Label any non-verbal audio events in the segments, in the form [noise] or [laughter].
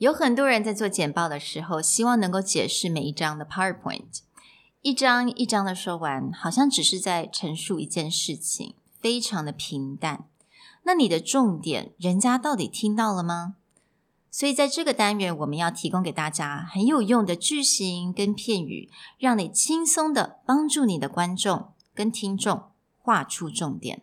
有很多人在做简报的时候，希望能够解释每一张的 PowerPoint，一张一张的说完，好像只是在陈述一件事情，非常的平淡。那你的重点，人家到底听到了吗？所以在这个单元，我们要提供给大家很有用的句型跟片语，让你轻松的帮助你的观众跟听众画出重点。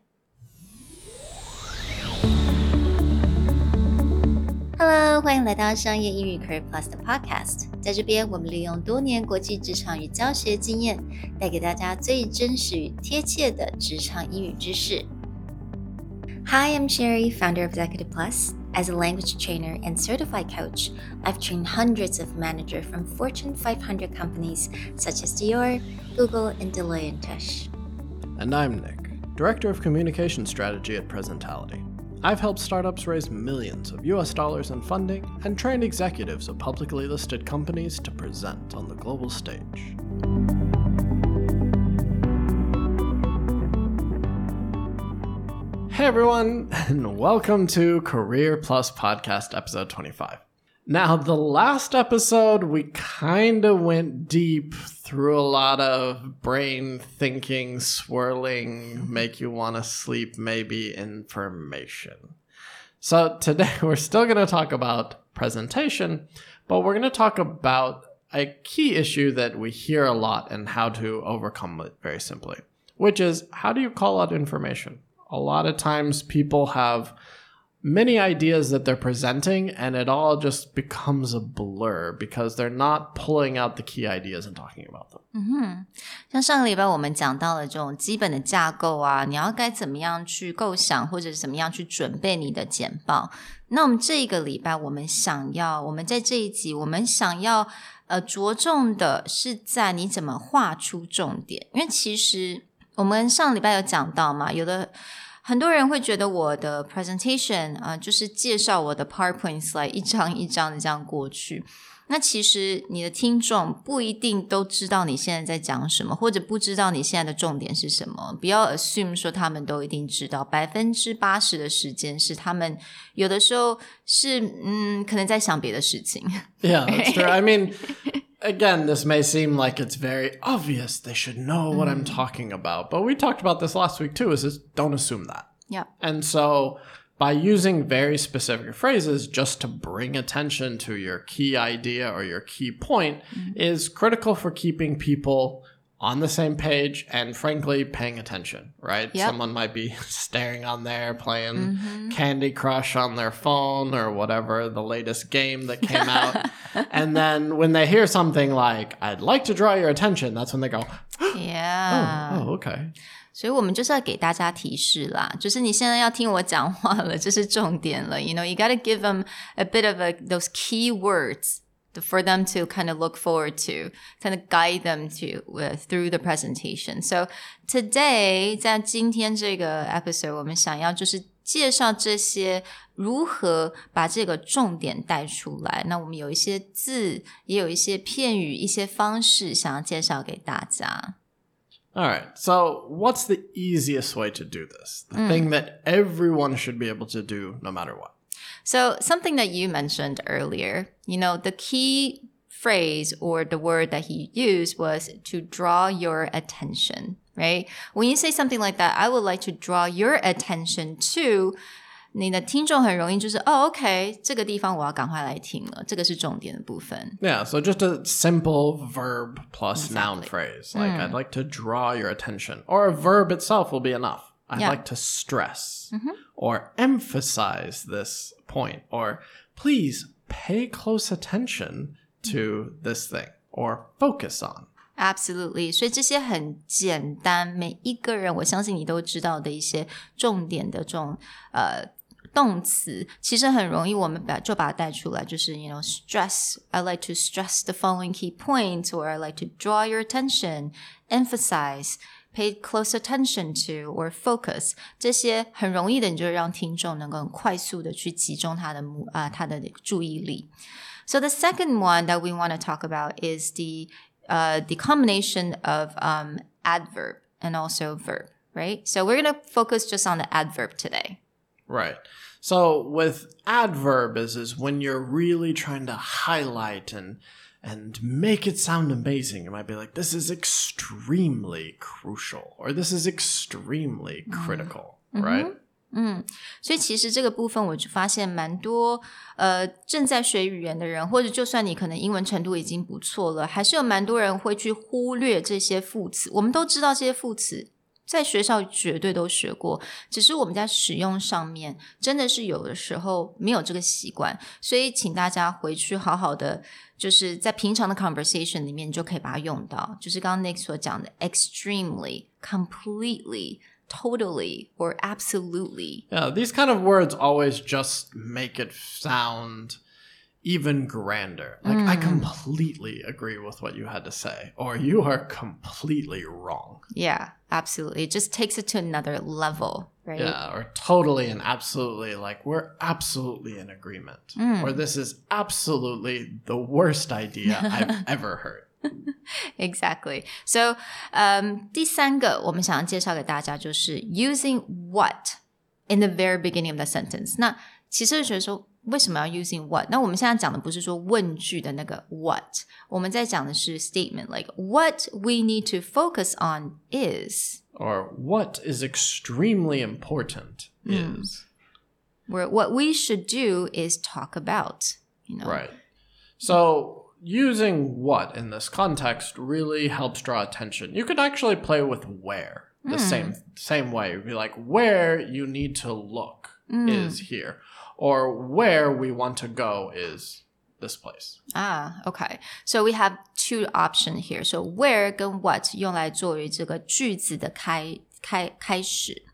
Hello，欢迎来到商业英语 Career Plus 的 Podcast。在这边，我们利用多年国际职场与教学经验，带给大家最真实与贴切的职场英语知识。Hi, I'm Sherry, founder of Executive Plus. As a language trainer and certified coach, I've trained hundreds of managers from Fortune 500 companies such as Dior, Google, and Deloitte & Touche. And I'm Nick, Director of Communication Strategy at Presentality. I've helped startups raise millions of US dollars in funding and trained executives of publicly listed companies to present on the global stage. Hey everyone, [laughs] and welcome to Career Plus Podcast episode 25. Now, the last episode, we kind of went deep through a lot of brain thinking, swirling, make you want to sleep, maybe information. So, today [laughs] we're still going to talk about presentation, but we're going to talk about a key issue that we hear a lot and how to overcome it very simply, which is how do you call out information? a lot of times people have many ideas that they're presenting and it all just becomes a blur because they're not pulling out the key ideas and talking about them. 嗯哼，像上个礼拜我们讲到了这种基本的架构啊，你要该怎么样去构想，或者是怎么样去准备你的简报。那我们这个礼拜我们想要，我们在这一集我们想要呃着重的是在你怎么画出重点，因为其实我们上礼拜有讲到嘛，有的 很多人会觉得我的 presentation 啊、呃，就是介绍我的 PowerPoint slide 一张一张的这样过去。那其实你的听众不一定都知道你现在在讲什么，或者不知道你现在的重点是什么。不要 assume 说他们都一定知道，百分之八十的时间是他们有的时候是嗯，可能在想别的事情。Yeah, that's true. I mean. [laughs] [laughs] again, this may seem like it's very obvious. They should know what I'm mm. talking about. But we talked about this last week too, is just don't assume that. Yeah. And so by using very specific phrases just to bring attention to your key idea or your key point mm-hmm. is critical for keeping people on the same page and frankly paying attention, right? Yep. Someone might be [laughs] staring on there playing Candy Crush on their phone or whatever, the latest game that came out. [laughs] and then when they hear something like, I'd like to draw your attention, that's when they go, [gasps] Yeah. oh, okay. 所以我们就是要给大家提示啦，就是你现在要听我讲话了，这是重点了。You [laughs] know, you got to give them a bit of a, those key words for them to kind of look forward to, kind of guide them to uh, through the presentation. So today 在今天这个 episode，我们想要就是介绍这些如何把这个重点带出来。那我们有一些字，也有一些片语，一些方式，想要介绍给大家。 All right. So, what's the easiest way to do this? The thing that everyone should be able to do no matter what. So, something that you mentioned earlier, you know, the key phrase or the word that he used was to draw your attention, right? When you say something like that, I would like to draw your attention to 你的听众很容易就是哦，OK，这个地方我要赶快来听了，这个是重点的部分。 Yeah, so just a simple verb plus noun Exactly. phrase. Like, I'd like to draw your attention. Or a verb itself will be enough. I'd Yeah. like to stress or emphasize this point. Or please pay close attention to this thing or focus on. Absolutely，所以这些很简单，每一个人我相信你都知道的一些重点的这种呃动词，其实很容易我们把就把它带出来，就是 you know stress。I like to stress the following key points, or I like to draw your attention, emphasize. Pay close attention to or focus，这些很容易的，你就让听众能够很快速的去集中他的目啊、他的注意力。So the second one that we want to talk about is the uh, the combination of um, adverb and also verb, right? So we're going to focus just on the adverb today. Right. So with adverb is is when you're really trying to highlight and and make it sound amazing. You might be like, this is extremely crucial, or this is extremely critical, right? 嗯，所以其实这个部分我就发现蛮多，呃，正在学语言的人，或者就算你可能英文程度已经不错了，还是有蛮多人会去忽略这些副词。我们都知道这些副词 在学校绝对都学过，只是我们在使用上面真的是有的时候没有这个习惯，所以请大家回去好好的，就是在平常的 conversation 里面就可以把它用到，就是刚刚 Nick 所讲的 extremely、completely。totally or absolutely. Yeah, these kind of words always just make it sound even grander. Like, I completely agree with what you had to say, or you are completely wrong. Yeah, absolutely. It just takes it to another level, right? Yeah, or totally and absolutely, like, we're absolutely in agreement. Or this is absolutely the worst idea I've [laughs] ever heard. [laughs] Exactly. So, um, 第三个我们想要介绍给大家就是 using what in the very beginning of the sentence。那其实觉得说 为什么要 using what？那我们现在讲的不是说问句的那个 what，我们在讲的是 statement，like what we need to focus on is。 Or what is extremely important is. Where what we should do is talk about, you know. Right. So using what in this context really helps draw attention. You could actually play with where the same same way. You'd be like, where you need to look is here. Or where we want to go is this place. Ah, okay. So we have two options here. So where 跟 what 用来作为这个句子的开开开始。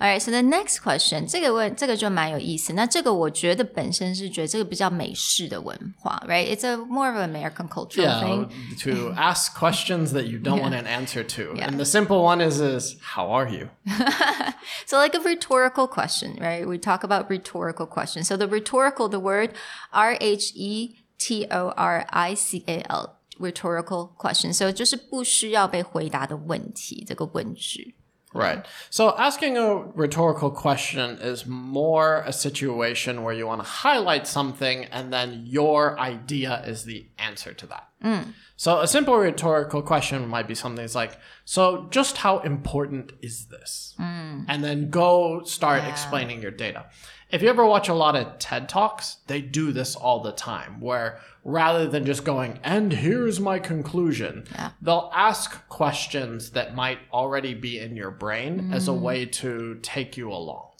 Alright, so the next question，这个问这个就蛮有意思。那这个我觉得本身是觉得这个比较美式的文化，right? It's a more of an American cultural Yeah, thing. to ask questions that you don't want an answer to. And the simple one is is how are you? [laughs] So like a rhetorical question, right? We talk about rhetorical questions. So the rhetorical, the word R H E T O R I C A L, rhetorical question. So 就是不需要被回答的问题，这个问句。 Right. So asking a rhetorical question is more a situation where you want to highlight something and then your idea is the answer to that. Mm. So a simple rhetorical question might be something that's like, so just how important is this? Mm. And then go start explaining your data. If you ever watch a lot of TED Talks, they do this all the time where rather than just going, and here's my conclusion, they'll ask questions that might already be in your brain as a way to take you along.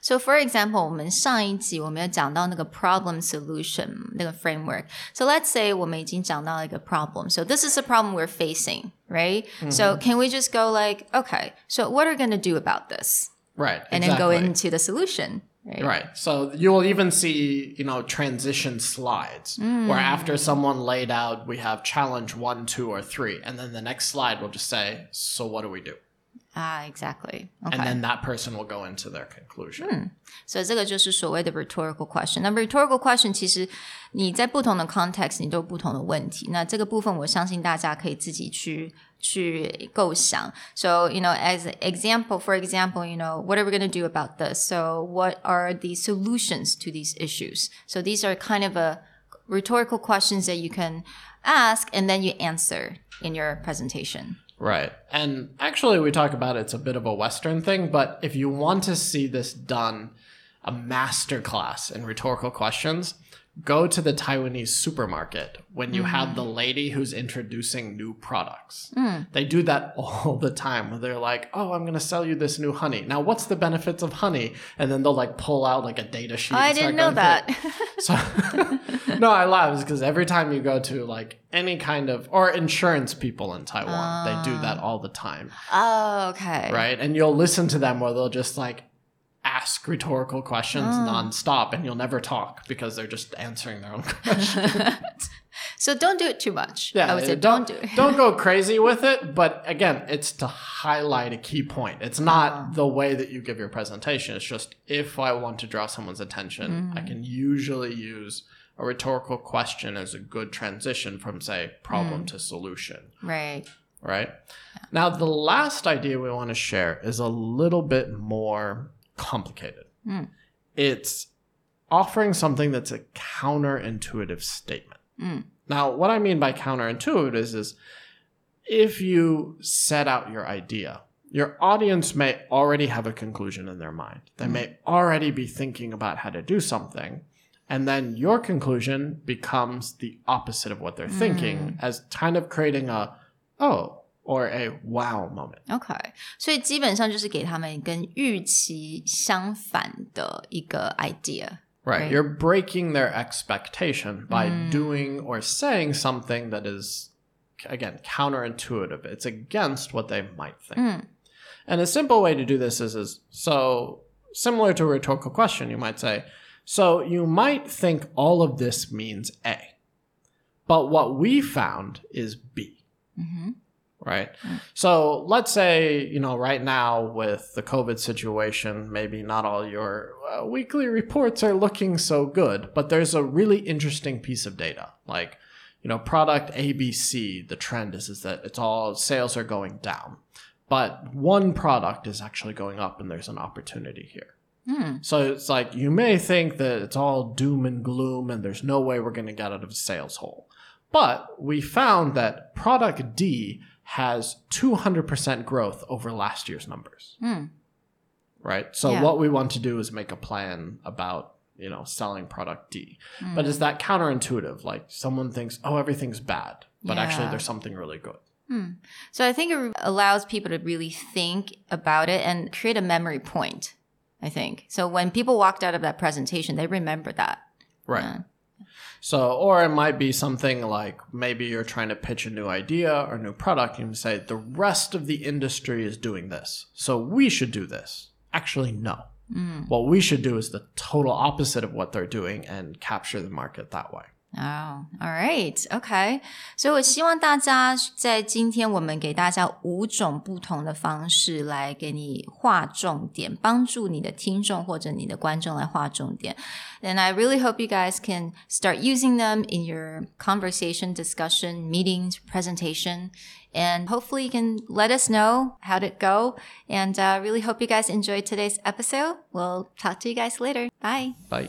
So for example，我们上一集我们有讲到那个 problem solution 那个 framework。So let's say 我们已经讲到一个 problem. So this is a problem we're facing, Right? So mm-hmm. can we just go like, okay, so what are we going to do about this? Right. And then go into the solution, right? Right. So you will even see, you know, transition slides where mm. after someone laid out, we have challenge one, two, or three. And then the next slide will just say, so what do we do? Ah, exactly. Okay. And then that person will go into their conclusion. 所以这个就是所谓的 rhetorical question。那 rhetorical question 其实你在不同的 context 你都有不同的问题。那这个部分我相信大家可以自己去去构想。So you know, as an example, for example, you know, what are we going to do about this? So what are the solutions to these issues? So these are kind of a rhetorical questions that you can ask and then you answer in your presentation. Right. And actually, we talk about it's a bit of a Western thing, but if you want to see this done, a master class in rhetorical questions, go to the Taiwanese supermarket when you have the mm-hmm. lady who's introducing new products. Mm. They do that [laughs] all the time where they're like, oh, I'm going to sell you this new honey. Now, what's the benefits of honey? And then they'll like pull out like a data sheet. I didn't know that. [laughs] So, [laughs] no, I laugh because every time you go to like any kind of or insurance people in Taiwan, they do that ah. all the time, oh, okay. right? And you'll listen to them where they'll just like ask rhetorical questions oh. nonstop, and you'll never talk because they're just answering their own [laughs] questions. [laughs] So don't do it too much. Yeah, I would say don't don't, do it. don't go [laughs] crazy with it. But again, it's to highlight a key point. It's not uh-huh. the way that you give your presentation. It's just if I want to draw someone's attention, I mm. can usually use a rhetorical question as a good transition from say problem mm. to solution. Right. Right. Now, the last idea we want to share is a little bit more complicated. Hmm. it's offering something that's a counterintuitive statement. Hmm. Now, what I mean by counterintuitive is, is if you set out your idea, your audience may already have a conclusion in their mind. They hmm. may already be thinking about how to do something. And then your conclusion becomes the opposite of what they're thinking, as kind of creating a, oh, or a wow moment. OK，所以基本上就是给他们跟预期相反的一个 idea。 Right. Right. You're breaking their expectation by doing or saying something that is, again, counterintuitive. It's against what they might think. And a simple way to do this is, is so similar to a rhetorical question, you might say, so you might think all of this means A, but what we found is B. Right. So let's say, you know, right now with the COVID situation, maybe not all your uh, weekly reports are looking so good, but there's a really interesting piece of data. Like, you know, product ABC, the trend is, is that it's all sales are going down, but one product is actually going up and there's an opportunity here. So it's like you may think that it's all doom and gloom and there's no way we're going to get out of a sales hole. But we found that product D has 200% growth over last year's numbers. Hmm. Right? So Yeah. what we want to do is make a plan about, you know, selling product D. Hmm. But is that counterintuitive? Like someone thinks, "Oh, everything's bad." But actually there's something really good. Hmm. So I think it allows people to really think about it and create a memory point. I think so. When people walked out of that presentation, they remember that. Right. Yeah. So, or it might be something like maybe you're trying to pitch a new idea or new product and you say, the rest of the industry is doing this. So we should do this. Actually, no. Mm. What we should do is the total opposite of what they're doing and capture the market that way. Oh, all right, OK。所以我希望大家在今天我们给大家五种不同的方式来给你划重点，帮助你的听众或者你的观众来划重点。And I really hope you guys can start using them in your conversation, discussion, meetings, presentation. And hopefully, you can let us know how did it go. And uh, really hope you guys enjoyed today's episode. We'll talk to you guys later. Bye. Bye.